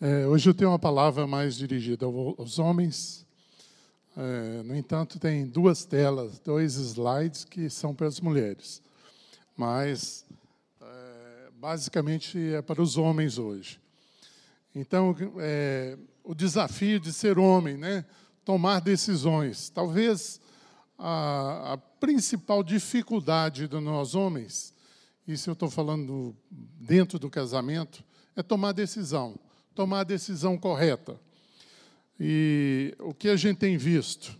É, hoje eu tenho uma palavra mais dirigida aos homens. É, no entanto, tem duas telas, dois slides que são para as mulheres. Mas, é, basicamente, é para os homens hoje. Então, é, o desafio de ser homem, né? tomar decisões. Talvez a, a principal dificuldade de nós homens, isso eu estou falando dentro do casamento, é tomar decisão tomar a decisão correta. E o que a gente tem visto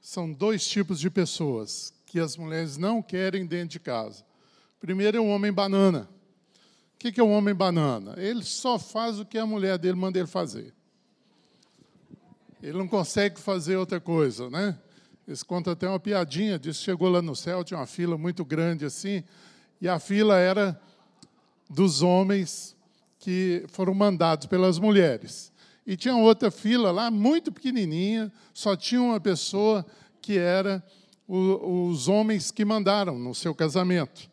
são dois tipos de pessoas que as mulheres não querem dentro de casa. Primeiro é o homem banana. O que é o homem banana? Ele só faz o que a mulher dele manda ele fazer. Ele não consegue fazer outra coisa, né? Eles contam até uma piadinha, diz que chegou lá no céu, tinha uma fila muito grande assim, e a fila era dos homens que foram mandados pelas mulheres. E tinha outra fila lá, muito pequenininha, só tinha uma pessoa que era o, os homens que mandaram no seu casamento.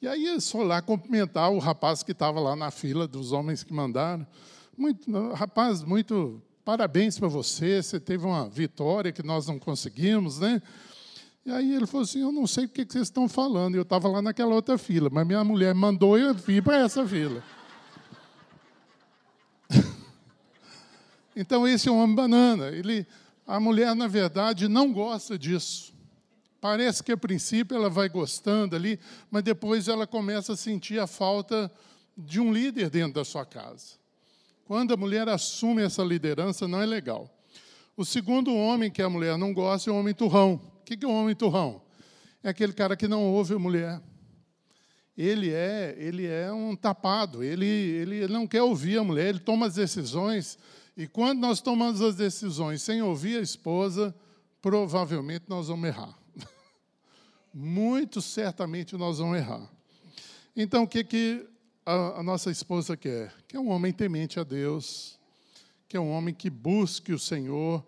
E aí eles foram lá cumprimentar o rapaz que estava lá na fila dos homens que mandaram. Muito, rapaz, muito parabéns para você, você teve uma vitória que nós não conseguimos, né? E aí ele falou assim: Eu não sei o que vocês estão falando. Eu estava lá naquela outra fila, mas minha mulher mandou eu vir para essa fila. Então, esse é um homem banana. Ele, a mulher, na verdade, não gosta disso. Parece que, a princípio, ela vai gostando ali, mas depois ela começa a sentir a falta de um líder dentro da sua casa. Quando a mulher assume essa liderança, não é legal. O segundo homem que a mulher não gosta é o homem turrão. O que é o homem turrão? É aquele cara que não ouve a mulher. Ele é, ele é um tapado, ele, ele não quer ouvir a mulher, ele toma as decisões e quando nós tomamos as decisões sem ouvir a esposa, provavelmente nós vamos errar. Muito certamente nós vamos errar. Então, o que, que a, a nossa esposa quer? Que é um homem temente a Deus, que é um homem que busque o Senhor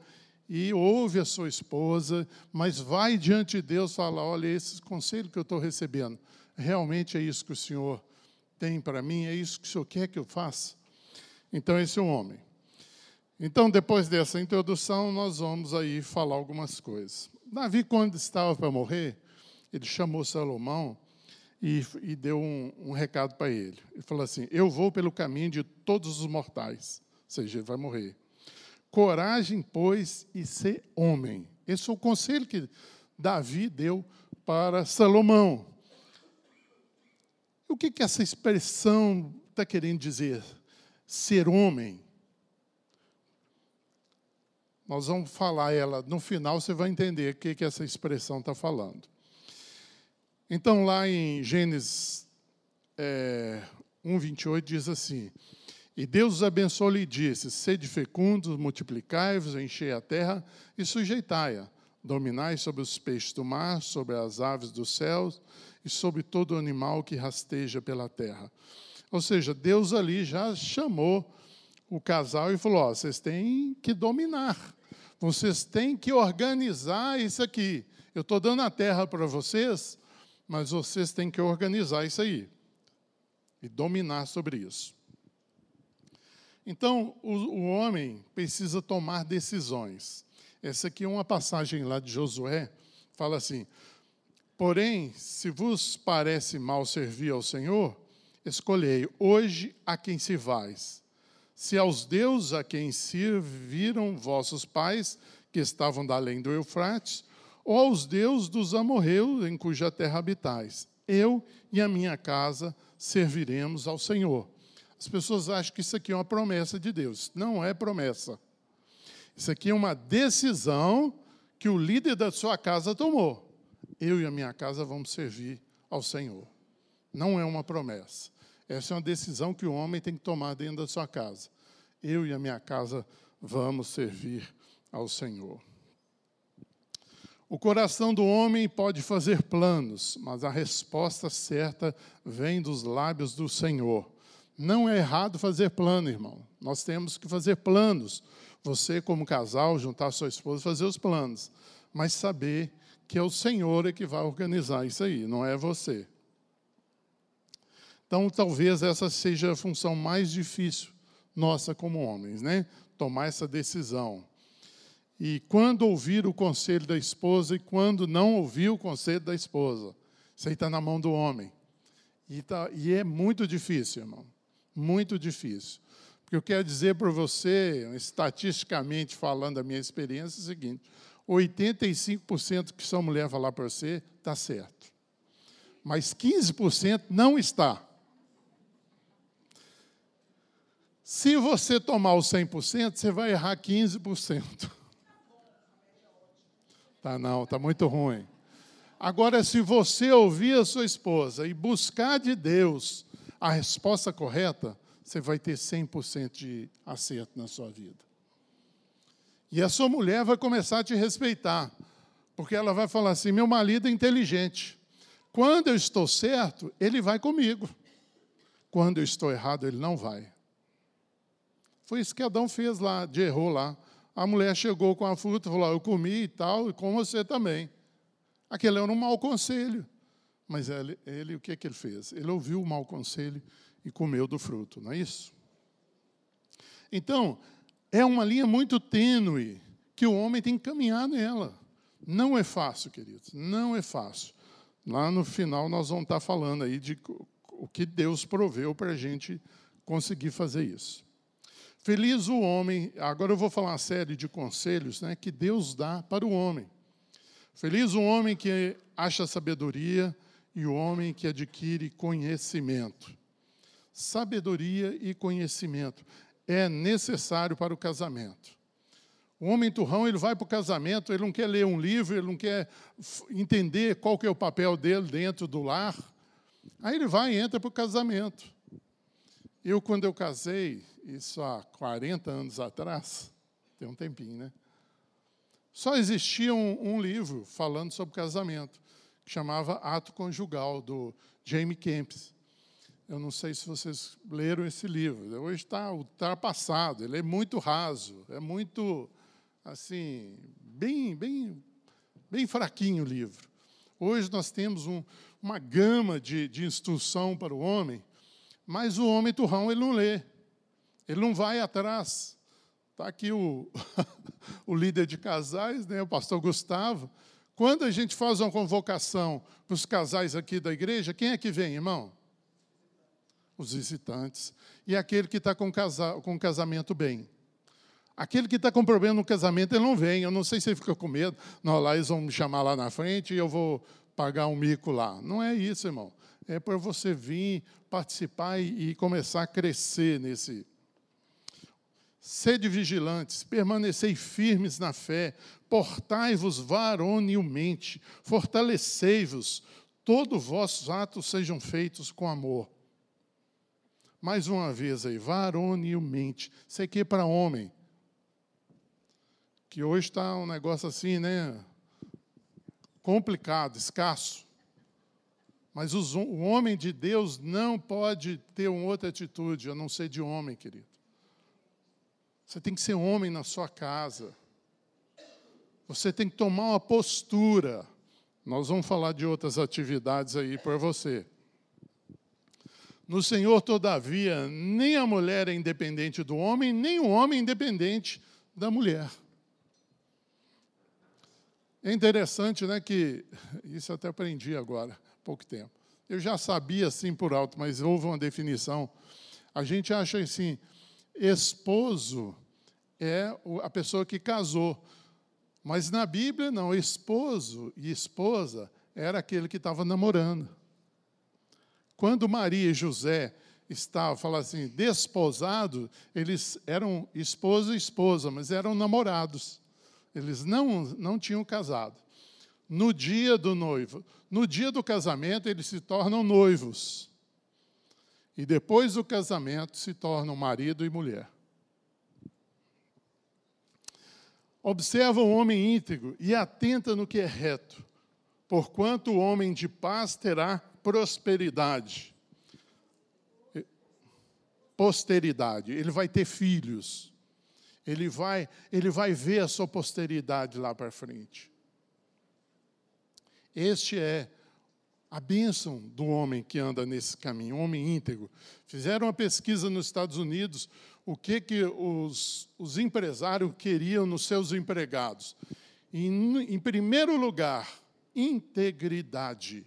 e ouve a sua esposa, mas vai diante de Deus e fala: olha, esse conselho que eu estou recebendo, realmente é isso que o Senhor tem para mim, é isso que o Senhor quer que eu faça? Então, esse é um homem. Então, depois dessa introdução, nós vamos aí falar algumas coisas. Davi, quando estava para morrer, ele chamou Salomão e, e deu um, um recado para ele. Ele falou assim: Eu vou pelo caminho de todos os mortais, ou seja, ele vai morrer. Coragem, pois, e ser homem. Esse é o conselho que Davi deu para Salomão. O que, que essa expressão está querendo dizer? Ser homem. Nós vamos falar ela no final, você vai entender o que, que essa expressão está falando. Então, lá em Gênesis é, 1, 28, diz assim: E Deus os abençoou e disse: Sede fecundos, multiplicai-vos, enchei a terra e sujeitai-a. Dominai sobre os peixes do mar, sobre as aves dos céus e sobre todo animal que rasteja pela terra. Ou seja, Deus ali já chamou o casal e falou: ó, vocês têm que dominar, vocês têm que organizar isso aqui. Eu estou dando a terra para vocês, mas vocês têm que organizar isso aí e dominar sobre isso. Então, o, o homem precisa tomar decisões. Essa aqui é uma passagem lá de Josué, fala assim: Porém, se vos parece mal servir ao Senhor, escolhei hoje a quem se vais se aos deuses a quem serviram vossos pais, que estavam da além do Eufrates, ou aos deuses dos amorreus em cuja terra habitais. Eu e a minha casa serviremos ao Senhor. As pessoas acham que isso aqui é uma promessa de Deus. Não é promessa. Isso aqui é uma decisão que o líder da sua casa tomou. Eu e a minha casa vamos servir ao Senhor. Não é uma promessa. Essa é uma decisão que o homem tem que tomar dentro da sua casa. Eu e a minha casa vamos servir ao Senhor. O coração do homem pode fazer planos, mas a resposta certa vem dos lábios do Senhor. Não é errado fazer plano, irmão. Nós temos que fazer planos. Você, como casal, juntar sua esposa, fazer os planos. Mas saber que é o Senhor é que vai organizar isso aí, não é você. Então, talvez essa seja a função mais difícil nossa como homens, né? Tomar essa decisão. E quando ouvir o conselho da esposa e quando não ouvir o conselho da esposa. Isso aí está na mão do homem. E, tá, e é muito difícil, irmão. Muito difícil. Porque eu quero dizer para você, estatisticamente falando da minha experiência, é o seguinte: 85% que sua mulher falar para você está certo. Mas 15% não está. Se você tomar o 100%, você vai errar 15%. Tá não, tá muito ruim. Agora, se você ouvir a sua esposa e buscar de Deus a resposta correta, você vai ter 100% de acerto na sua vida. E a sua mulher vai começar a te respeitar, porque ela vai falar assim: meu marido é inteligente. Quando eu estou certo, ele vai comigo. Quando eu estou errado, ele não vai. Foi isso que Adão fez lá, de errou lá. A mulher chegou com a fruta e falou: Eu comi e tal, e com você também. Aquele era um mau conselho. Mas ele, ele o que, é que ele fez? Ele ouviu o mau conselho e comeu do fruto, não é isso? Então, é uma linha muito tênue que o homem tem que caminhar nela. Não é fácil, queridos, não é fácil. Lá no final nós vamos estar falando aí de o que Deus proveu para a gente conseguir fazer isso. Feliz o homem, agora eu vou falar uma série de conselhos né, que Deus dá para o homem. Feliz o homem que acha sabedoria e o homem que adquire conhecimento. Sabedoria e conhecimento é necessário para o casamento. O homem turrão, ele vai para o casamento, ele não quer ler um livro, ele não quer entender qual que é o papel dele dentro do lar. Aí ele vai e entra para o casamento. Eu, quando eu casei, isso há 40 anos atrás, tem um tempinho, né? Só existia um, um livro falando sobre casamento, que chamava Ato Conjugal, do Jamie Kempis. Eu não sei se vocês leram esse livro. Hoje está ultrapassado, ele é muito raso, é muito, assim, bem, bem, bem fraquinho o livro. Hoje nós temos um, uma gama de, de instrução para o homem, mas o homem turrão ele não lê, ele não vai atrás. Está aqui o, o líder de casais, né, o pastor Gustavo. Quando a gente faz uma convocação para os casais aqui da igreja, quem é que vem, irmão? Os visitantes. E aquele que está com, casa, com casamento bem. Aquele que está com problema no casamento, ele não vem. Eu não sei se ele fica com medo. Não, lá eles vão me chamar lá na frente e eu vou pagar um mico lá. Não é isso, irmão. É para você vir participar e, e começar a crescer nesse, Sede vigilantes, permanecei firmes na fé, portai-vos varonilmente, fortalecei-vos, todos os vossos atos sejam feitos com amor. Mais uma vez aí, varonilmente. Isso aqui é para homem. Que hoje está um negócio assim, né? Complicado, escasso. Mas os, o homem de Deus não pode ter uma outra atitude, a não ser de homem, querido. Você tem que ser homem na sua casa. Você tem que tomar uma postura. Nós vamos falar de outras atividades aí para você. No Senhor, todavia, nem a mulher é independente do homem, nem o homem é independente da mulher. É interessante, né, que isso até aprendi agora, pouco tempo. Eu já sabia assim por alto, mas houve uma definição. A gente acha assim, esposo é a pessoa que casou. Mas na Bíblia, não, esposo e esposa era aquele que estava namorando. Quando Maria e José estavam, falando assim, desposados, eles eram esposo e esposa, mas eram namorados. Eles não, não tinham casado. No dia do noivo, no dia do casamento, eles se tornam noivos. E depois do casamento, se tornam marido e mulher. Observa o homem íntegro e atenta no que é reto, porquanto o homem de paz terá prosperidade. Posteridade, ele vai ter filhos. Ele vai, ele vai ver a sua posteridade lá para frente. Este é a bênção do homem que anda nesse caminho, homem íntegro. Fizeram uma pesquisa nos Estados Unidos, o que, que os, os empresários queriam nos seus empregados. Em, em primeiro lugar, integridade.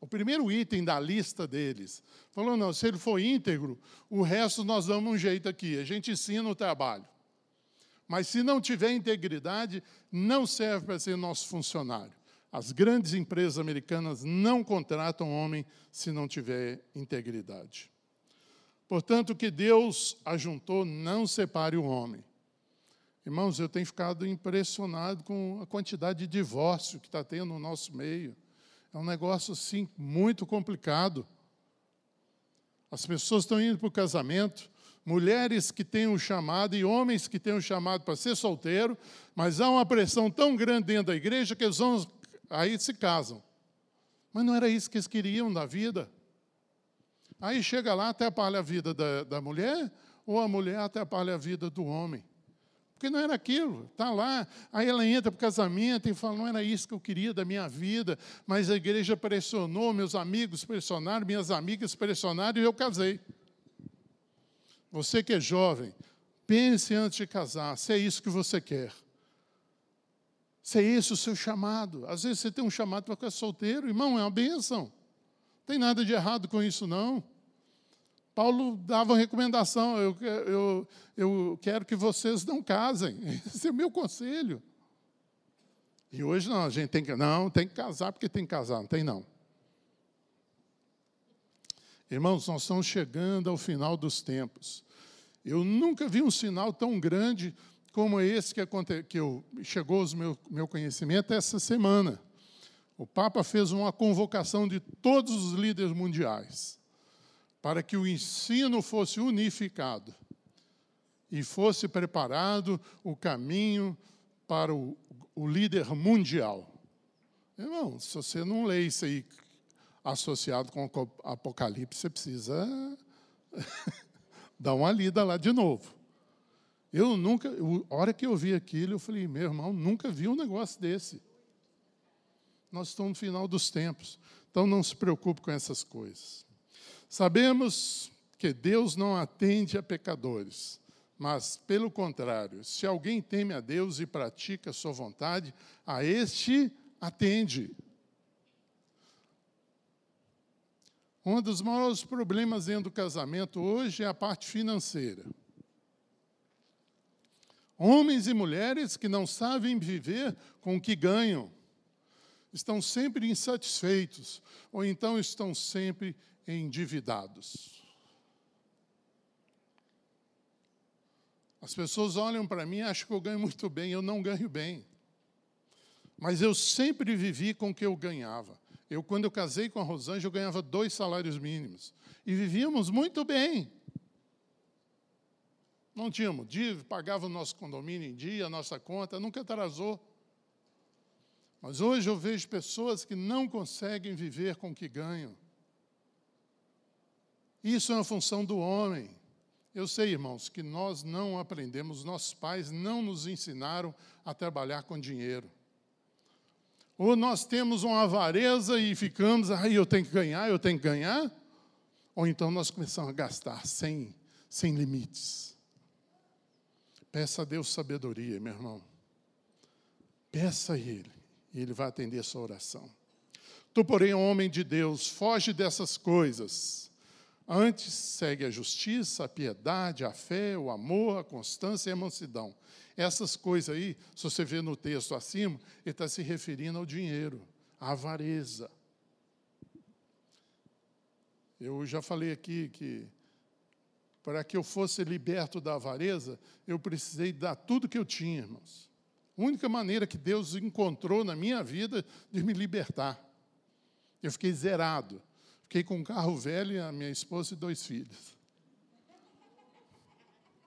O primeiro item da lista deles. Falou, não, se ele for íntegro, o resto nós damos um jeito aqui, a gente ensina o trabalho. Mas se não tiver integridade, não serve para ser nosso funcionário. As grandes empresas americanas não contratam homem se não tiver integridade. Portanto, que Deus ajuntou, não separe o homem. Irmãos, eu tenho ficado impressionado com a quantidade de divórcio que está tendo no nosso meio. É um negócio, assim, muito complicado. As pessoas estão indo para o casamento, mulheres que têm um chamado e homens que têm um chamado para ser solteiro, mas há uma pressão tão grande dentro da igreja que eles vão, aí se casam. Mas não era isso que eles queriam da vida. Aí chega lá, atrapalha a vida da, da mulher, ou a mulher atrapalha a vida do homem. Porque não era aquilo, está lá. Aí ela entra para o casamento e fala: não era isso que eu queria da minha vida, mas a igreja pressionou, meus amigos pressionaram, minhas amigas pressionaram e eu casei. Você que é jovem, pense antes de casar, se é isso que você quer. Se é esse o seu chamado. Às vezes você tem um chamado para ficar solteiro, irmão, é uma bênção. Não tem nada de errado com isso, não. Paulo dava uma recomendação: eu, eu, eu quero que vocês não casem. Esse é o meu conselho. E hoje não, a gente tem que, não, tem que casar porque tem que casar, não tem não. Irmãos, nós estamos chegando ao final dos tempos. Eu nunca vi um sinal tão grande como esse que, aconte, que eu, chegou ao meu, meu conhecimento essa semana. O Papa fez uma convocação de todos os líderes mundiais para que o ensino fosse unificado e fosse preparado o caminho para o, o líder mundial. Irmão, se você não lê isso aí associado com o Apocalipse, você precisa dar uma lida lá de novo. Eu nunca, a hora que eu vi aquilo, eu falei, meu irmão, nunca vi um negócio desse. Nós estamos no final dos tempos, então não se preocupe com essas coisas. Sabemos que Deus não atende a pecadores, mas, pelo contrário, se alguém teme a Deus e pratica a sua vontade, a este atende. Um dos maiores problemas dentro do casamento hoje é a parte financeira. Homens e mulheres que não sabem viver com o que ganham, estão sempre insatisfeitos, ou então estão sempre endividados. As pessoas olham para mim e acham que eu ganho muito bem, eu não ganho bem. Mas eu sempre vivi com o que eu ganhava. Eu, quando eu casei com a Rosângela, eu ganhava dois salários mínimos. E vivíamos muito bem. Não tínhamos dívida, pagava o nosso condomínio em dia, a nossa conta, nunca atrasou. Mas hoje eu vejo pessoas que não conseguem viver com o que ganham. Isso é uma função do homem. Eu sei, irmãos, que nós não aprendemos, nossos pais não nos ensinaram a trabalhar com dinheiro. Ou nós temos uma avareza e ficamos, aí eu tenho que ganhar, eu tenho que ganhar. Ou então nós começamos a gastar sem, sem limites. Peça a Deus sabedoria, meu irmão. Peça a Ele, e Ele vai atender a sua oração. Tu, porém, homem de Deus, foge dessas coisas Antes segue a justiça, a piedade, a fé, o amor, a constância e a mansidão. Essas coisas aí, se você vê no texto acima, ele está se referindo ao dinheiro, à avareza. Eu já falei aqui que para que eu fosse liberto da avareza, eu precisei dar tudo que eu tinha, irmãos. A única maneira que Deus encontrou na minha vida de me libertar. Eu fiquei zerado. Fiquei com um carro velho, a minha esposa e dois filhos.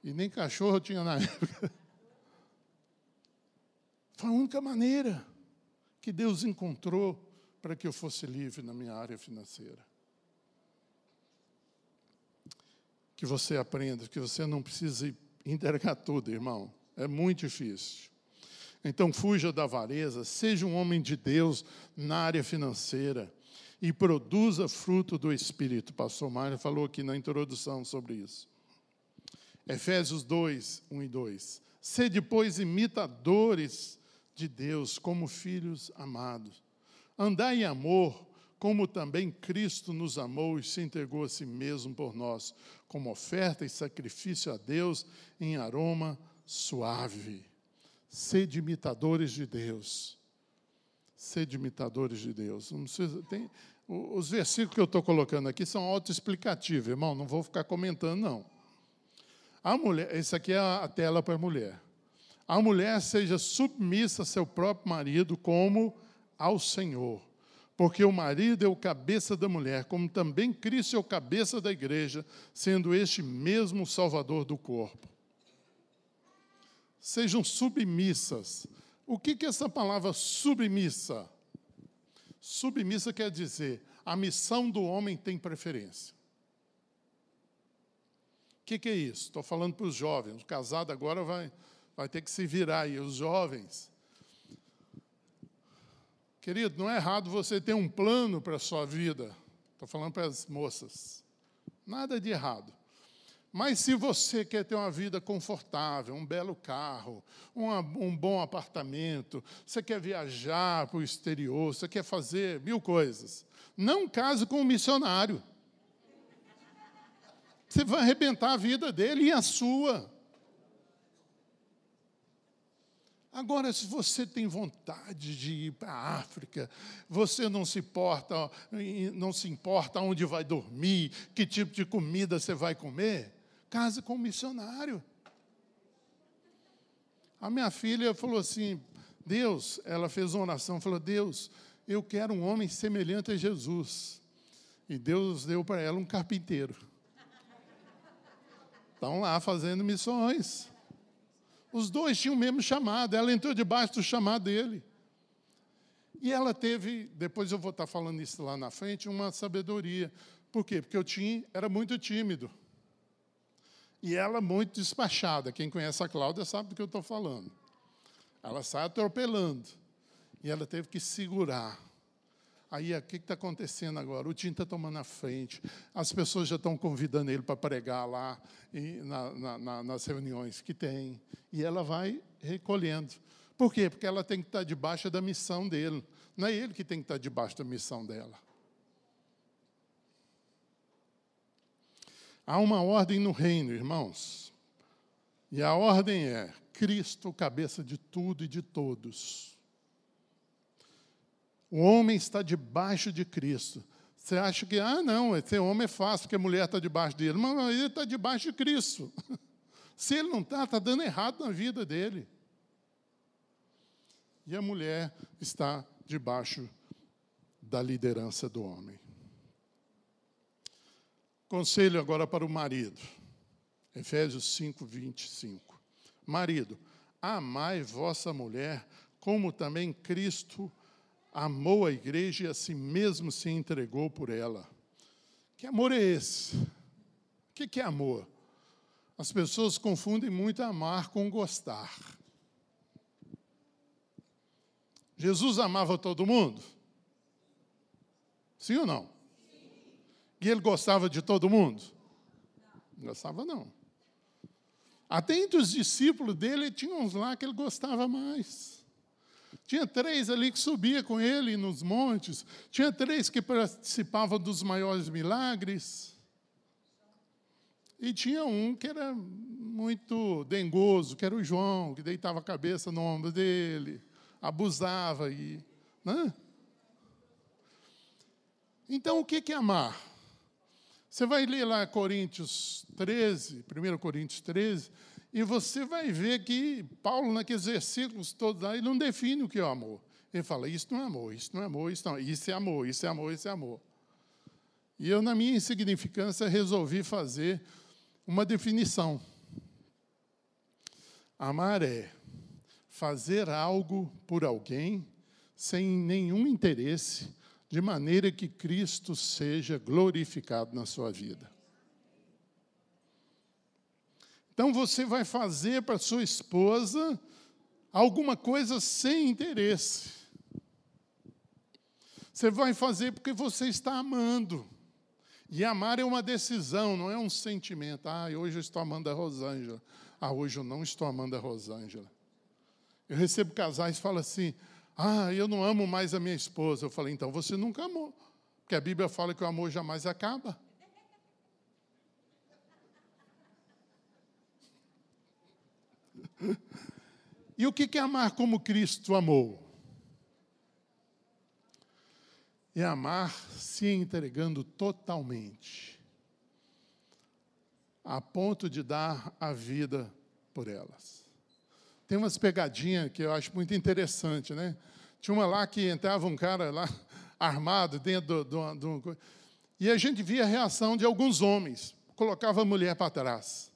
E nem cachorro eu tinha na época. Foi a única maneira que Deus encontrou para que eu fosse livre na minha área financeira. Que você aprenda que você não precisa entregar tudo, irmão. É muito difícil. Então, fuja da avareza, seja um homem de Deus na área financeira e produza fruto do Espírito. Pastor Mário falou aqui na introdução sobre isso. Efésios 2, 1 e 2. Sede, pois, imitadores de Deus como filhos amados. Andai em amor, como também Cristo nos amou e se entregou a si mesmo por nós, como oferta e sacrifício a Deus em aroma suave. Sede imitadores de Deus. Sede imitadores de Deus. Não precisa, tem, os versículos que eu estou colocando aqui são autoexplicativos, irmão, não vou ficar comentando, não. A mulher, isso aqui é a tela para a mulher. A mulher seja submissa a seu próprio marido como ao Senhor. Porque o marido é o cabeça da mulher, como também Cristo é o cabeça da igreja, sendo este mesmo salvador do corpo. Sejam submissas. O que, que essa palavra submissa? Submissa quer dizer, a missão do homem tem preferência. O que, que, é isso? Estou falando para os jovens. O casado agora vai, vai ter que se virar aí. Os jovens. Querido, não é errado você ter um plano para a sua vida. Estou falando para as moças. Nada de errado. Mas se você quer ter uma vida confortável, um belo carro, uma, um bom apartamento, você quer viajar para o exterior, você quer fazer mil coisas, não case com um missionário. Você vai arrebentar a vida dele e a sua. Agora, se você tem vontade de ir para a África, você não se importa, não se importa onde vai dormir, que tipo de comida você vai comer, Case com um missionário. A minha filha falou assim: Deus, ela fez uma oração, falou: Deus, eu quero um homem semelhante a Jesus. E Deus deu para ela um carpinteiro. Estão lá fazendo missões. Os dois tinham o mesmo chamado, ela entrou debaixo do chamado dele. E ela teve, depois eu vou estar falando isso lá na frente, uma sabedoria. Por quê? Porque eu tinha, era muito tímido. E ela muito despachada. Quem conhece a Cláudia sabe do que eu estou falando. Ela sai atropelando. E ela teve que segurar. Aí, o que está acontecendo agora? O Tim está tomando a frente. As pessoas já estão convidando ele para pregar lá e na, na, nas reuniões que tem. E ela vai recolhendo. Por quê? Porque ela tem que estar tá debaixo da missão dele. Não é ele que tem que estar tá debaixo da missão dela. Há uma ordem no reino, irmãos. E a ordem é: Cristo, cabeça de tudo e de todos. O homem está debaixo de Cristo. Você acha que, ah, não, esse homem é fácil, porque a mulher está debaixo dele. Mas ele está debaixo de Cristo. Se ele não está, está dando errado na vida dele. E a mulher está debaixo da liderança do homem. Conselho agora para o marido. Efésios 5, 25. Marido, amai vossa mulher, como também Cristo amou a igreja e a si mesmo se entregou por ela. Que amor é esse? O que é amor? As pessoas confundem muito amar com gostar. Jesus amava todo mundo? Sim ou não? E ele gostava de todo mundo? Não gostava, não. Até entre os discípulos dele, tinha uns lá que ele gostava mais. Tinha três ali que subia com ele nos montes. Tinha três que participavam dos maiores milagres. E tinha um que era muito dengoso, que era o João, que deitava a cabeça no ombro dele, abusava. E, né? Então, o que é amar? Você vai ler lá Coríntios 13, 1 Coríntios 13, e você vai ver que Paulo, naqueles versículos todos ele não define o que é o amor. Ele fala, isso não é amor, isso não é amor, isso não, isso é amor, isso é amor, isso é amor. E eu, na minha insignificância, resolvi fazer uma definição. Amar é fazer algo por alguém sem nenhum interesse de maneira que Cristo seja glorificado na sua vida. Então você vai fazer para sua esposa alguma coisa sem interesse. Você vai fazer porque você está amando. E amar é uma decisão, não é um sentimento. Ah, hoje eu estou amando a Rosângela. Ah, hoje eu não estou amando a Rosângela. Eu recebo casais que falam assim: Ah, eu não amo mais a minha esposa. Eu falei: Então você nunca amou. Porque a Bíblia fala que o amor jamais acaba. E o que é amar como Cristo amou? É amar se entregando totalmente, a ponto de dar a vida por elas. Tem umas pegadinhas que eu acho muito interessante, né? Tinha uma lá que entrava um cara lá armado dentro do, do e a gente via a reação de alguns homens, colocava a mulher para trás.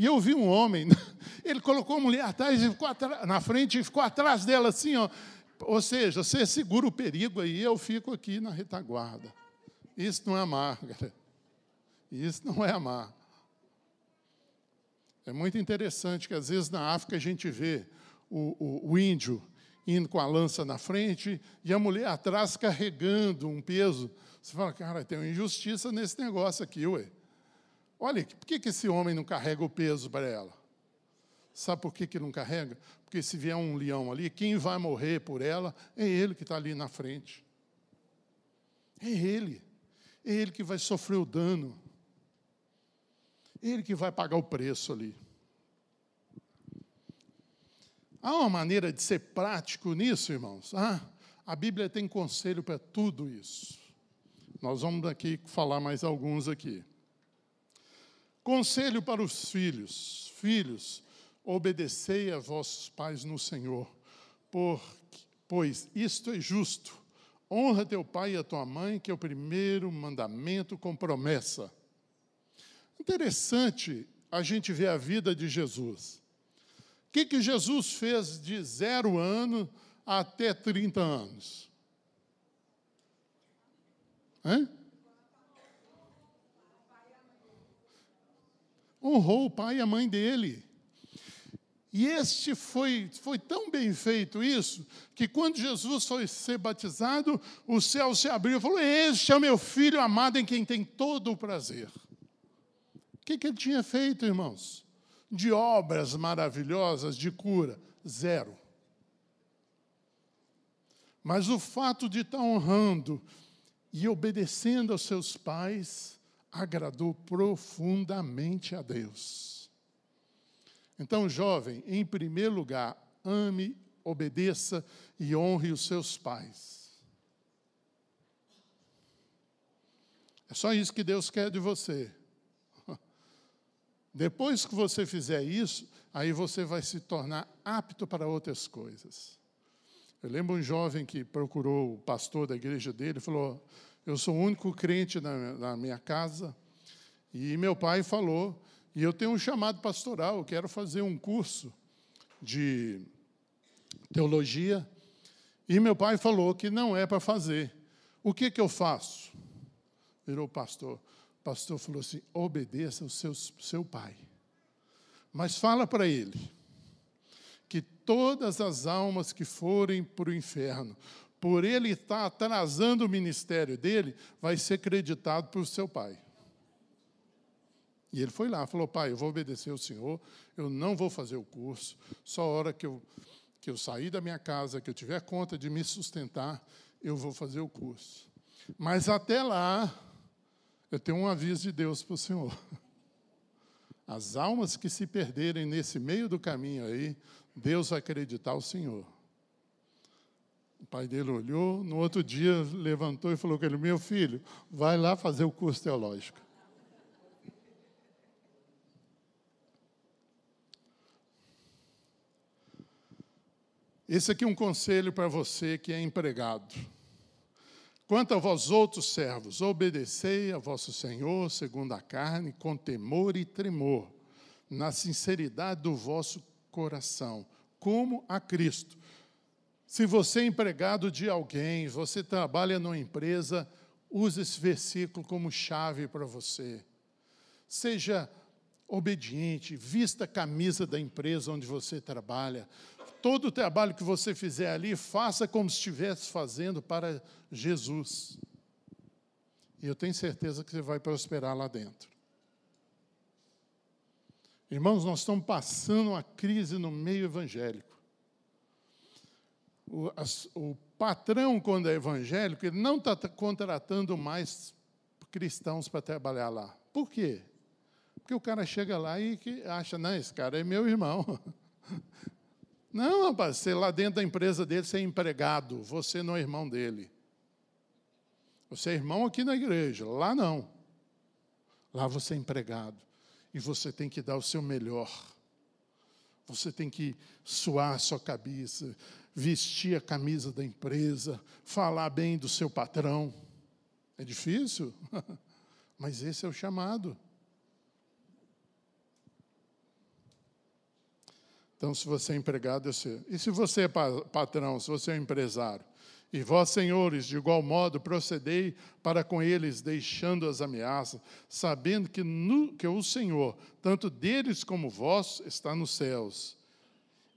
E eu vi um homem, ele colocou a mulher atrás e ficou na frente e ficou atrás dela assim, ó. Ou seja, você segura o perigo aí, eu fico aqui na retaguarda. Isso não é amar, galera. Isso não é amar. É muito interessante que às vezes na África a gente vê o, o, o índio indo com a lança na frente e a mulher atrás carregando um peso. Você fala, cara, tem uma injustiça nesse negócio aqui, ué. Olha, por que, que esse homem não carrega o peso para ela? Sabe por que, que não carrega? Porque se vier um leão ali, quem vai morrer por ela é ele que está ali na frente. É ele. É ele que vai sofrer o dano. É ele que vai pagar o preço ali. Há uma maneira de ser prático nisso, irmãos? Ah, a Bíblia tem conselho para tudo isso. Nós vamos aqui falar mais alguns aqui. Conselho para os filhos: Filhos, obedecei a vossos pais no Senhor, pois isto é justo. Honra teu pai e a tua mãe, que é o primeiro mandamento com promessa. Interessante a gente ver a vida de Jesus. O que, que Jesus fez de zero ano até 30 anos? Hã? Honrou o pai e a mãe dele. E este foi, foi tão bem feito isso, que quando Jesus foi ser batizado, o céu se abriu e falou: Este é o meu filho amado em quem tem todo o prazer. O que, que ele tinha feito, irmãos? De obras maravilhosas de cura? Zero. Mas o fato de estar honrando e obedecendo aos seus pais, agradou profundamente a Deus. Então, jovem, em primeiro lugar, ame, obedeça e honre os seus pais. É só isso que Deus quer de você. Depois que você fizer isso, aí você vai se tornar apto para outras coisas. Eu lembro um jovem que procurou o pastor da igreja dele e falou: eu sou o único crente na, minha casa. E meu pai falou, e eu tenho um chamado pastoral, eu quero fazer um curso de teologia. E meu pai falou que não é para fazer. O que, que eu faço? Virou pastor. O pastor falou assim: obedeça ao seu, seu pai. Mas fala para ele que todas as almas que forem para o inferno, por ele estar atrasando o ministério dele, vai ser creditado por seu pai. E ele foi lá, falou: Pai, eu vou obedecer ao Senhor, eu não vou fazer o curso, só a hora que eu, que eu sair da minha casa, que eu tiver conta de me sustentar, eu vou fazer o curso. Mas até lá, eu tenho um aviso de Deus para o Senhor. As almas que se perderem nesse meio do caminho aí, Deus vai acreditar ao Senhor. O pai dele olhou, no outro dia levantou e falou com ele: Meu filho, vai lá fazer o curso teológico. Esse aqui é um conselho para você que é empregado. Quanto a vós outros servos, obedecei a vosso Senhor segundo a carne, com temor e tremor, na sinceridade do vosso coração, como a Cristo se você é empregado de alguém, você trabalha numa empresa, use esse versículo como chave para você. Seja obediente, vista a camisa da empresa onde você trabalha, todo o trabalho que você fizer ali, faça como se estivesse fazendo para Jesus. E eu tenho certeza que você vai prosperar lá dentro. Irmãos, nós estamos passando uma crise no meio evangélico. O, as, o patrão, quando é evangélico, ele não está contratando mais cristãos para trabalhar lá. Por quê? Porque o cara chega lá e acha, não, esse cara é meu irmão. Não, rapaz, você lá dentro da empresa dele, você é empregado, você não é irmão dele. Você é irmão aqui na igreja, lá não. Lá você é empregado. E você tem que dar o seu melhor. Você tem que suar a sua cabeça, vestir a camisa da empresa, falar bem do seu patrão. É difícil, mas esse é o chamado. Então, se você é empregado, eu sei. E se você é patrão, se você é empresário? E vós, senhores, de igual modo, procedei para com eles, deixando as ameaças, sabendo que, no, que o Senhor, tanto deles como vós, está nos céus,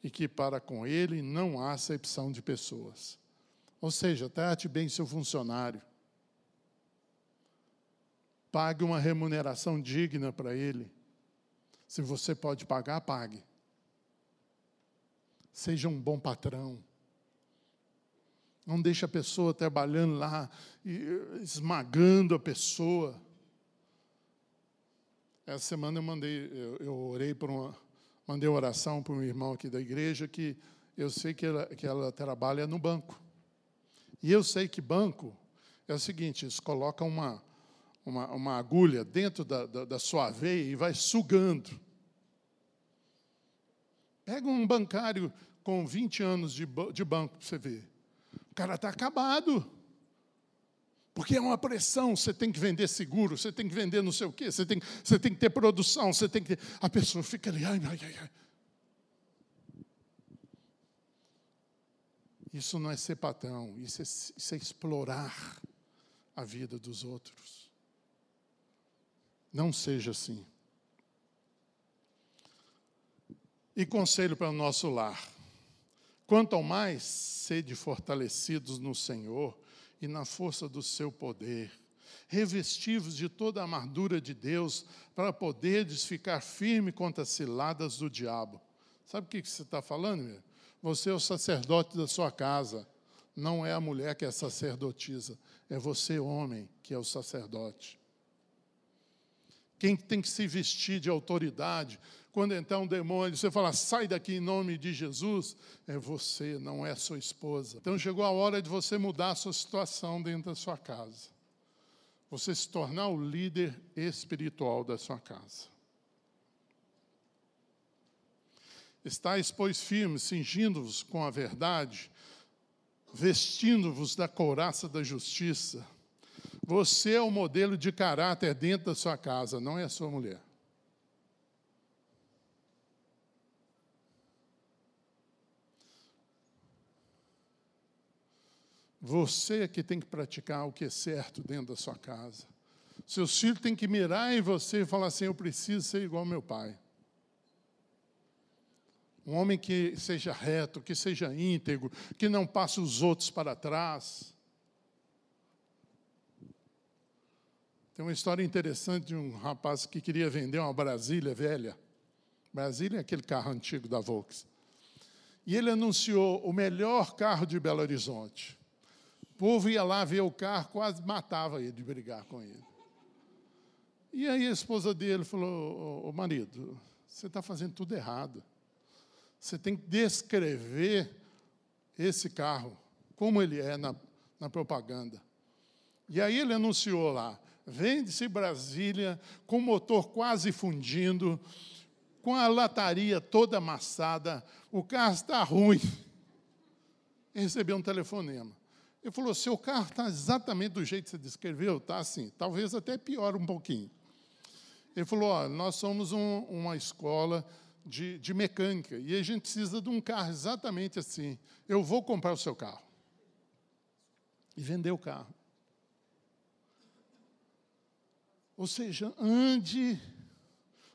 e que para com ele não há acepção de pessoas. Ou seja, trate bem seu funcionário. Pague uma remuneração digna para ele. Se você pode pagar, pague. Seja um bom patrão. Não deixe a pessoa trabalhando lá, esmagando a pessoa. Essa semana eu mandei, eu, eu orei por uma, mandei oração para um irmão aqui da igreja que eu sei que ela, que ela trabalha no banco. E eu sei que banco é o seguinte: eles colocam uma, uma, uma agulha dentro da, da, da sua veia e vai sugando. Pega um bancário com 20 anos de, de banco para você ver. O cara está acabado. Porque é uma pressão, você tem que vender seguro, você tem que vender não sei o quê, você tem, você tem que ter produção, você tem que ter. A pessoa fica ali, ai, ai, ai, ai. Isso não é ser patrão, isso é, isso é explorar a vida dos outros. Não seja assim. E conselho para o nosso lar. Quanto ao mais, sede fortalecidos no Senhor e na força do seu poder, revestivos de toda a armadura de Deus, para poderes ficar firme contra as ciladas do diabo. Sabe o que você está falando, meu? Você é o sacerdote da sua casa, não é a mulher que é sacerdotisa, é você, homem, que é o sacerdote. Quem tem que se vestir de autoridade, quando entrar um demônio, você fala, sai daqui em nome de Jesus, é você, não é sua esposa. Então chegou a hora de você mudar a sua situação dentro da sua casa. Você se tornar o líder espiritual da sua casa. Estais, pois, firmes, cingindo-vos com a verdade, vestindo-vos da couraça da justiça. Você é o modelo de caráter dentro da sua casa, não é a sua mulher. Você é que tem que praticar o que é certo dentro da sua casa. Seus filhos têm que mirar em você e falar assim: eu preciso ser igual ao meu pai. Um homem que seja reto, que seja íntegro, que não passe os outros para trás. Tem uma história interessante de um rapaz que queria vender uma Brasília velha. Brasília é aquele carro antigo da Volkswagen. E ele anunciou o melhor carro de Belo Horizonte. O povo ia lá ver o carro, quase matava ele de brigar com ele. E aí a esposa dele falou: Ô marido, você está fazendo tudo errado. Você tem que descrever esse carro, como ele é na, na propaganda. E aí ele anunciou lá: vende-se Brasília com o motor quase fundindo, com a lataria toda amassada, o carro está ruim. Recebeu um telefonema. Ele falou: seu carro está exatamente do jeito que você descreveu, está assim, talvez até pior um pouquinho. Ele falou: nós somos um, uma escola de, de mecânica e a gente precisa de um carro exatamente assim. Eu vou comprar o seu carro. E vendeu o carro. Ou seja, ande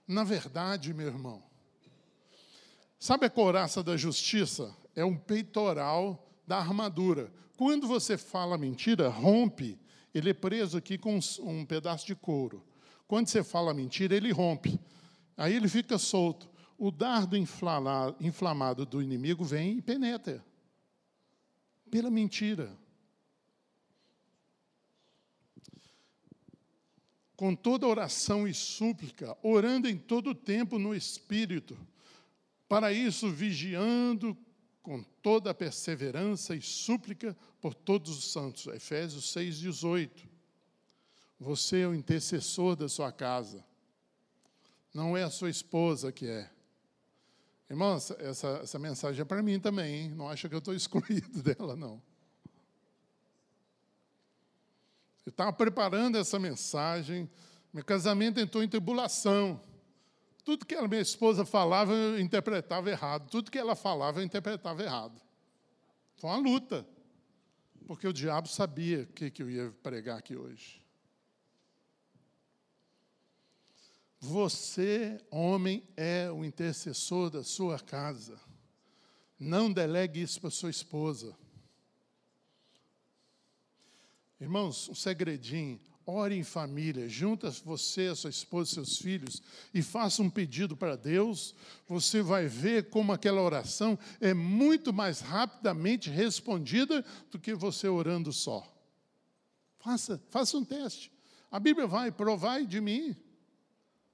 na verdade, meu irmão. Sabe a couraça da justiça? É um peitoral da armadura. Quando você fala mentira, rompe, ele é preso aqui com um pedaço de couro. Quando você fala mentira, ele rompe. Aí ele fica solto. O dardo inflamado do inimigo vem e penetra. Pela mentira. Com toda oração e súplica, orando em todo tempo no Espírito para isso, vigiando com toda perseverança e súplica por todos os santos. Efésios 6, 18. Você é o intercessor da sua casa. Não é a sua esposa que é. Irmão, essa, essa mensagem é para mim também, hein? Não acha que eu estou excluído dela, não. Eu estava preparando essa mensagem, meu casamento entrou em tribulação. Tudo que a minha esposa falava, eu interpretava errado. Tudo que ela falava, eu interpretava errado. Foi uma luta. Porque o diabo sabia o que, que eu ia pregar aqui hoje. Você, homem, é o intercessor da sua casa. Não delegue isso para sua esposa. Irmãos, um segredinho. Ore em família, junta você, a sua esposa, seus filhos e faça um pedido para Deus. Você vai ver como aquela oração é muito mais rapidamente respondida do que você orando só. Faça, faça um teste. A Bíblia vai provar de mim.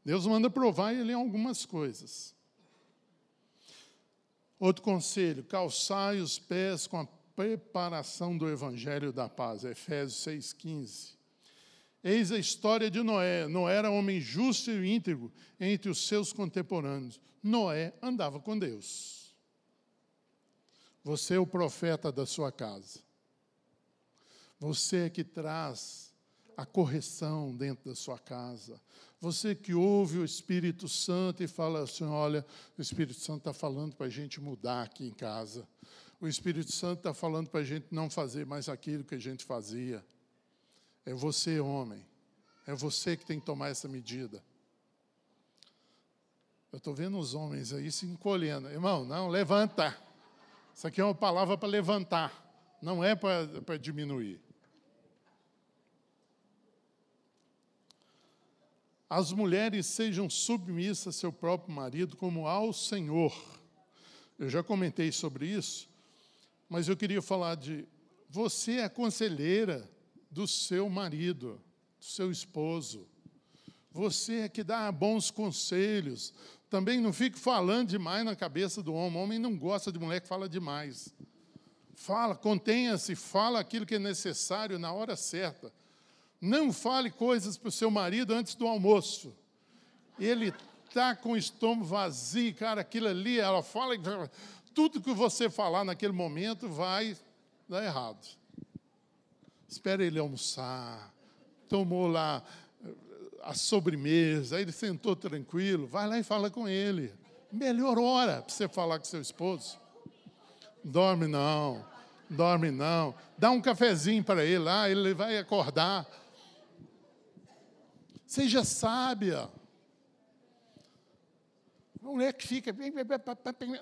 Deus manda provar ele em algumas coisas. Outro conselho: calçai os pés com a preparação do evangelho da paz. Efésios 6,15. Eis a história de Noé. Noé era homem justo e íntegro entre os seus contemporâneos. Noé andava com Deus. Você é o profeta da sua casa. Você é que traz a correção dentro da sua casa. Você que ouve o Espírito Santo e fala assim: olha, o Espírito Santo está falando para a gente mudar aqui em casa. O Espírito Santo está falando para a gente não fazer mais aquilo que a gente fazia. É você, homem. É você que tem que tomar essa medida. Eu estou vendo os homens aí se encolhendo. Irmão, não, levanta. Isso aqui é uma palavra para levantar, não é para, diminuir. As mulheres sejam submissas a seu próprio marido como ao Senhor. Eu já comentei sobre isso, mas eu queria falar de você é conselheira do seu marido, do seu esposo. Você é que dá bons conselhos. Também não fique falando demais na cabeça do homem. O homem não gosta de mulher que fala demais. Fala, contenha-se, fala aquilo que é necessário na hora certa. Não fale coisas para o seu marido antes do almoço. Ele está com o estômago vazio, cara, aquilo ali, ela fala, tudo que você falar naquele momento vai dar errado espera ele almoçar, tomou lá eh, a sobremesa, aí ele sentou tranquilo, vai lá e fala com ele. Melhor hora para você falar com seu esposo. Dorme não, dorme não. Dá um cafezinho para ele lá, ele vai acordar. Seja sábia. Mulher que fica.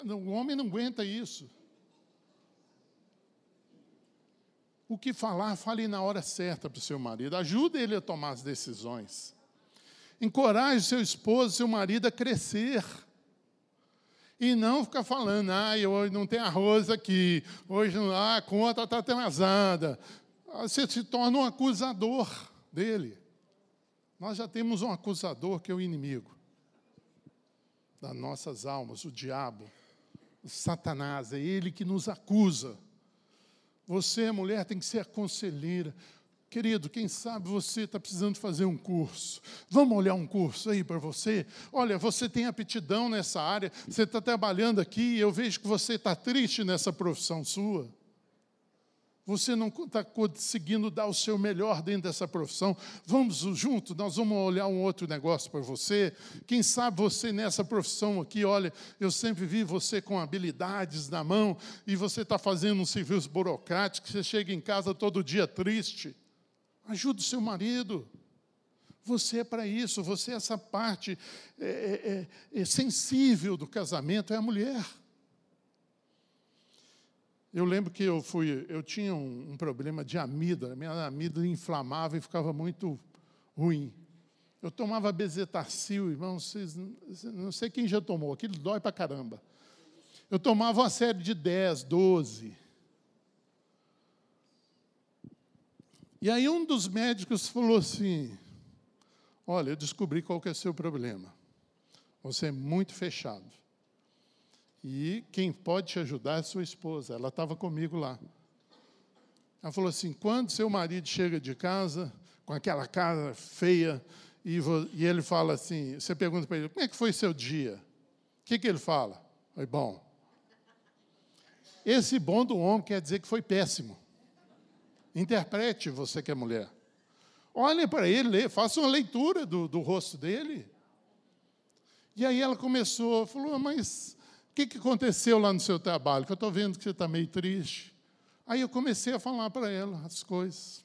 O homem não aguenta isso. o que falar, fale na hora certa para o seu marido. Ajude ele a tomar as decisões. Encoraje seu esposo, seu marido a crescer. E não ficar falando, ah, hoje não tem arroz aqui, hoje ah, a conta está atrasada. Você se torna um acusador dele. Nós já temos um acusador que é o inimigo das nossas almas, o diabo, o Satanás, é ele que nos acusa. Você, mulher, tem que ser a conselheira. Querido, quem sabe você está precisando fazer um curso. Vamos olhar um curso aí para você? Olha, você tem aptidão nessa área, você está trabalhando aqui eu vejo que você está triste nessa profissão sua. Você não está conseguindo dar o seu melhor dentro dessa profissão. Vamos junto, nós vamos olhar um outro negócio para você. Quem sabe você nessa profissão aqui, olha, eu sempre vi você com habilidades na mão e você está fazendo um serviço burocrático, você chega em casa todo dia triste. Ajude o seu marido. Você é para isso, você é essa parte é, é, é, é, sensível do casamento, é a mulher. Eu lembro que eu fui, eu tinha um, um problema de amígdala, minha amígdala inflamava e ficava muito ruim. Eu tomava bezetacil, irmão, vocês, não sei quem já tomou, aquilo dói para caramba. Eu tomava uma série de 10, 12. E aí um dos médicos falou assim: Olha, eu descobri qual que é o seu problema. Você é muito fechado. E quem pode te ajudar é sua esposa. Ela estava comigo lá. Ela falou assim: quando seu marido chega de casa, com aquela cara feia, e, e ele fala assim: você pergunta para ele, como é que foi seu dia? O que, que ele fala? Foi bom. Esse bom do homem quer dizer que foi péssimo. Interprete você que é mulher. Olhem para ele, façam uma leitura do, do rosto dele. E aí ela começou, falou, mas o que, que aconteceu lá no seu trabalho? Que eu estou vendo que você está meio triste. Aí eu comecei a falar para ela as coisas.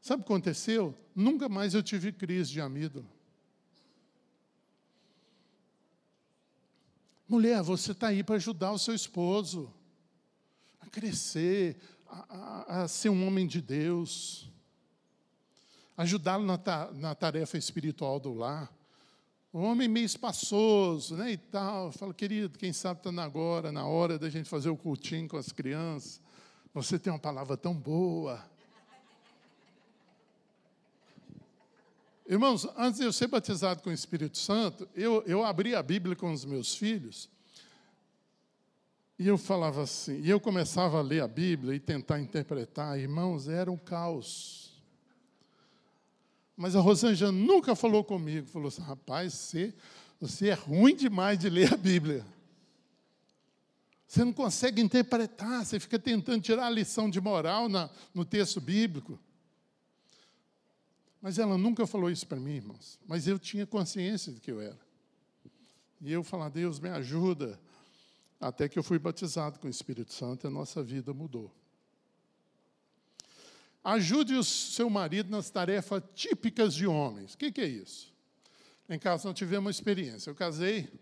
Sabe o que aconteceu? Nunca mais eu tive crise de amígdala. Mulher, você está aí para ajudar o seu esposo a crescer, a, a, a ser um homem de Deus ajudá-lo na, ta, na tarefa espiritual do lar. Um homem meio espaçoso, né, e tal. Fala, querido, quem sabe está agora, na hora da gente fazer o cultinho com as crianças. Você tem uma palavra tão boa. Irmãos, antes de eu ser batizado com o Espírito Santo, eu, eu abri a Bíblia com os meus filhos e eu falava assim, e eu começava a ler a Bíblia e tentar interpretar, irmãos, era um caos. Mas a Rosângela nunca falou comigo. Falou assim: rapaz, você, você é ruim demais de ler a Bíblia. Você não consegue interpretar, você fica tentando tirar a lição de moral na, no texto bíblico. Mas ela nunca falou isso para mim, irmãos. Mas eu tinha consciência de que eu era. E eu falava, Deus me ajuda. Até que eu fui batizado com o Espírito Santo e a nossa vida mudou. Ajude o seu marido nas tarefas típicas de homens. O que, que é isso? Em casa nós tivemos uma experiência. Eu casei,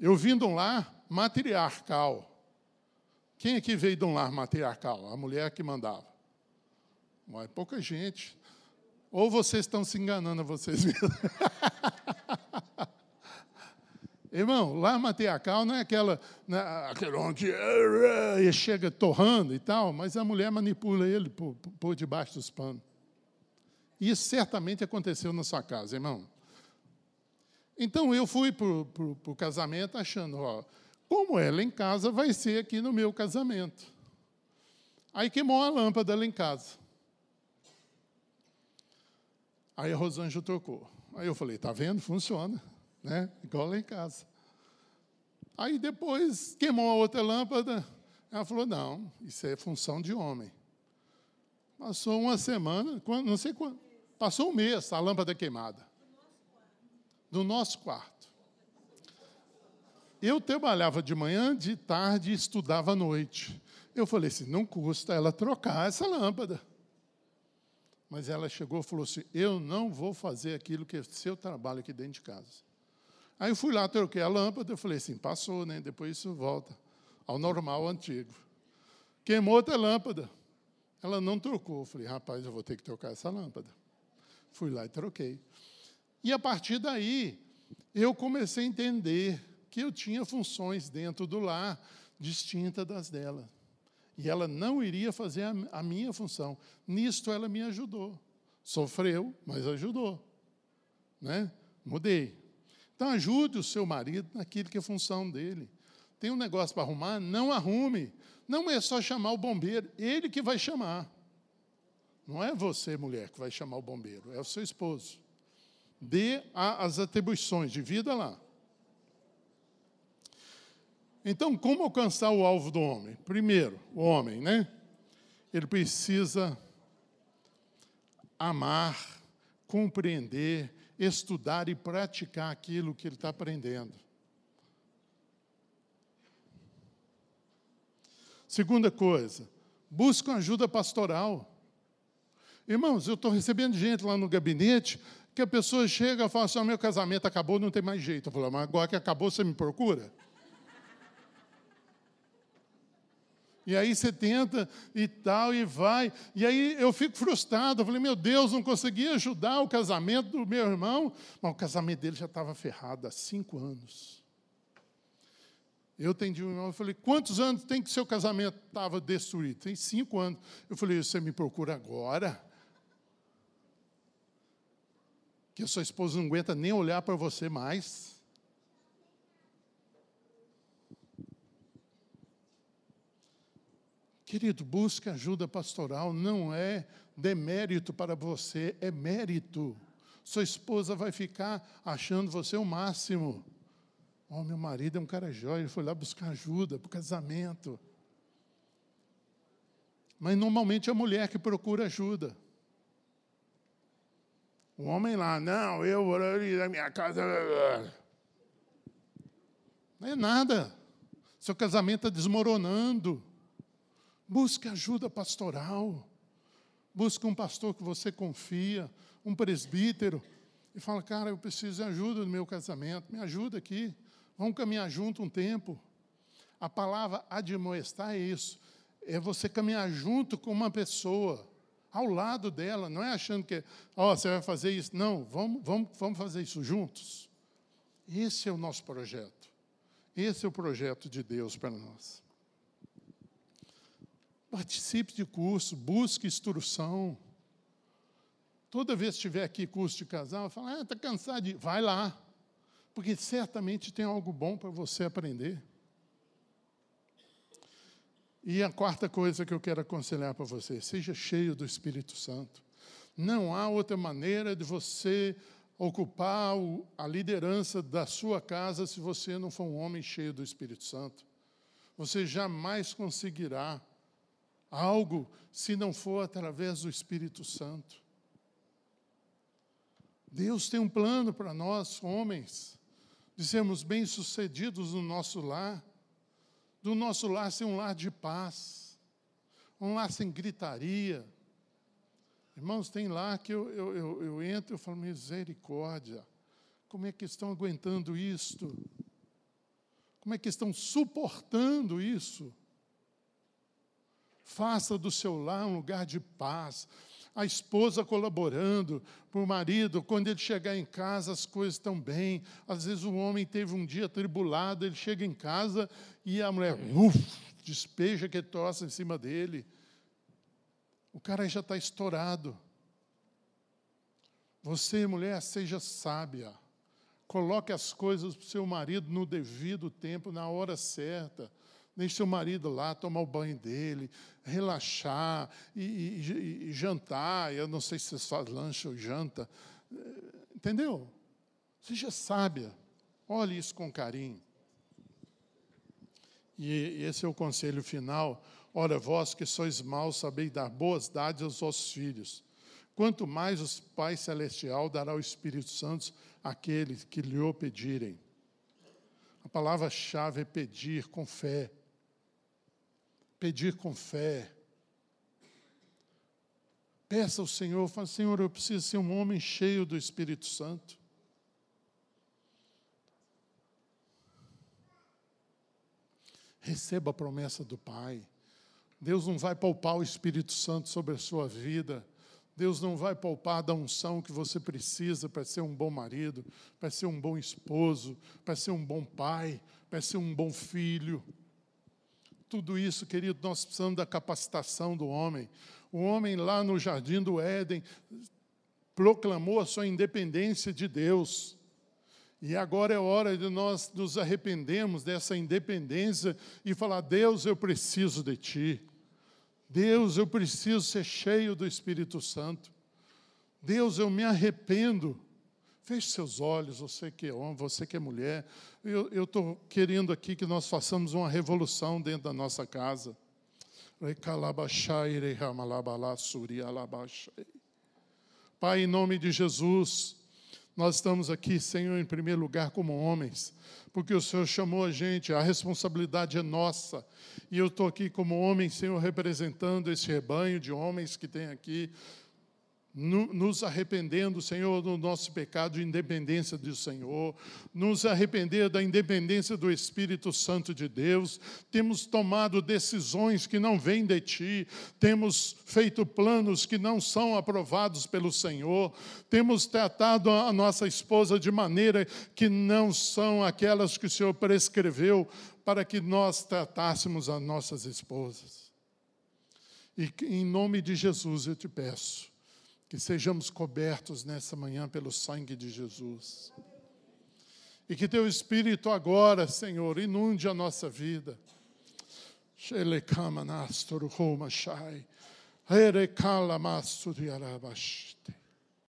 eu vim de um lar matriarcal. Quem aqui veio de um lar matriarcal? A mulher que mandava. Mas pouca gente. Ou vocês estão se enganando a vocês mesmos. Irmão, lá matriarcal não é aquela, não é aquele onde ele chega torrando e tal, mas a mulher manipula ele por, por debaixo dos panos. Isso certamente aconteceu na sua casa, irmão. Então eu fui para o casamento achando, ó, como ela em casa vai ser aqui no meu casamento. Aí queimou a lâmpada lá em casa. Aí a Rosângela trocou. Aí eu falei, tá vendo? Funciona né? igual lá em casa. Aí depois queimou a outra lâmpada. Ela falou: não, isso é função de homem. Passou uma semana, não sei quando, passou um mês a lâmpada queimada. Do nosso quarto. Eu trabalhava de manhã, de tarde e estudava à noite. Eu falei assim: não custa ela trocar essa lâmpada. Mas ela chegou e falou assim: eu não vou fazer aquilo que é seu trabalho aqui dentro de casa. Aí eu fui lá, troquei a lâmpada, eu falei assim, passou, né? Depois isso volta ao normal antigo. Queimou outra lâmpada. Ela não trocou. Eu falei, rapaz, eu vou ter que trocar essa lâmpada. Fui lá e troquei. E a partir daí, eu comecei a entender que eu tinha funções dentro do lar distintas das dela. E ela não iria fazer a, minha função. Nisto ela me ajudou. Sofreu, mas ajudou. Né? Mudei. Então ajude o seu marido naquilo que é função dele. Tem um negócio para arrumar? Não arrume. Não é só chamar o bombeiro, ele que vai chamar. Não é você, mulher, que vai chamar o bombeiro, é o seu esposo. Dê as atribuições, divida lá. Então, como alcançar o alvo do homem? Primeiro, o homem, né? Ele precisa amar, compreender, estudar e praticar aquilo que ele está aprendendo. Segunda coisa, busca ajuda pastoral. Irmãos, eu estou recebendo gente lá no gabinete que a pessoa chega e fala assim: oh, meu casamento acabou, não tem mais jeito. Eu falo, mas agora que acabou, você me procura? E aí você tenta e tal, e vai. E aí eu fico frustrado. Eu falei, meu Deus, não consegui ajudar o casamento do meu irmão. Mas o casamento dele já estava ferrado há cinco anos. Eu atendi um irmão, eu falei, quantos anos tem que seu casamento estava destruído? Tem cinco anos. Eu falei, você me procura agora? Que a sua esposa não aguenta nem olhar para você mais. Querido, busque ajuda pastoral, não é demérito para você, é mérito. Sua esposa vai ficar achando você o máximo. Oh, meu marido é um cara jóia, ele foi lá buscar ajuda para o casamento. Mas normalmente é a mulher que procura ajuda. O homem lá, não, eu ali na minha casa. Não é nada. Seu casamento está desmoronando. Busque ajuda pastoral. Busque um pastor que você confia, um presbítero, e fala, cara, eu preciso de ajuda no meu casamento, me ajuda aqui. Vamos caminhar junto um tempo. A palavra admoestar é isso. É você caminhar junto com uma pessoa, ao lado dela, não é achando que, ó, oh, você vai fazer isso. Não, vamos, vamos, vamos fazer isso juntos. Esse é o nosso projeto. Esse é o projeto de Deus para nós. Participe de curso, busque instrução. Toda vez que estiver aqui curso de casal, fala, ah, está cansado de. Vai lá porque certamente tem algo bom para você aprender. E a quarta coisa que eu quero aconselhar para você: seja cheio do Espírito Santo. Não há outra maneira de você ocupar a liderança da sua casa se você não for um homem cheio do Espírito Santo. Você jamais conseguirá algo se não for através do Espírito Santo. Deus tem um plano para nós, homens de sermos bem-sucedidos no nosso lar, do nosso lar ser um lar de paz, um lar sem gritaria. Irmãos, tem lá que eu, eu, eu, eu entro e falo, misericórdia, como é que estão aguentando isto? Como é que estão suportando isso? Faça do seu lar um lugar de paz, a esposa colaborando para o marido, quando ele chegar em casa as coisas estão bem. Às vezes o homem teve um dia tribulado, ele chega em casa e a mulher uf, despeja que tosse em cima dele. O cara já está estourado. Você, mulher, seja sábia. Coloque as coisas para o seu marido no devido tempo, na hora certa. Deixe seu marido lá tomar o banho dele, relaxar e, e, e jantar. Eu não sei se vocês fazem lanche ou janta. Entendeu? Seja sábia. Olhe isso com carinho. E esse é o conselho final. Ora, vós que sois maus, sabeis dar boas dádivas aos vossos filhos. Quanto mais o Pai Celestial dará o Espírito Santo àqueles que lhe o pedirem. A palavra-chave é pedir com fé pedir com fé. Peça ao Senhor, fala, Senhor, eu preciso ser um homem cheio do Espírito Santo. Receba a promessa do Pai. Deus não vai poupar o Espírito Santo sobre a sua vida. Deus não vai poupar da unção que você precisa para ser um bom marido, para ser um bom esposo, para ser um bom pai, para ser um bom filho tudo isso, querido, nós precisamos da capacitação do homem. O homem lá no jardim do Éden proclamou a sua independência de Deus. E agora é hora de nós nos arrependermos dessa independência e falar: Deus, eu preciso de Ti. Deus, eu preciso ser cheio do Espírito Santo. Deus, eu me arrependo Feche seus olhos, você que é homem, você que é mulher. Eu estou querendo aqui que nós façamos uma revolução dentro da nossa casa. Pai, em nome de Jesus, nós estamos aqui, Senhor, em primeiro lugar como homens, porque o Senhor chamou a gente, a responsabilidade é nossa. E eu estou aqui como homem, Senhor, representando esse rebanho de homens que tem aqui nos arrependendo, Senhor, do nosso pecado de independência do Senhor, nos arrepender da independência do Espírito Santo de Deus, temos tomado decisões que não vêm de Ti, temos feito planos que não são aprovados pelo Senhor, temos tratado a nossa esposa de maneira que não são aquelas que o Senhor prescreveu para que nós tratássemos as nossas esposas. E em nome de Jesus eu te peço, que sejamos cobertos nessa manhã pelo sangue de Jesus. E que teu Espírito agora, Senhor, inunde a nossa vida. Shelekama shai. Erekala masuri arabaste.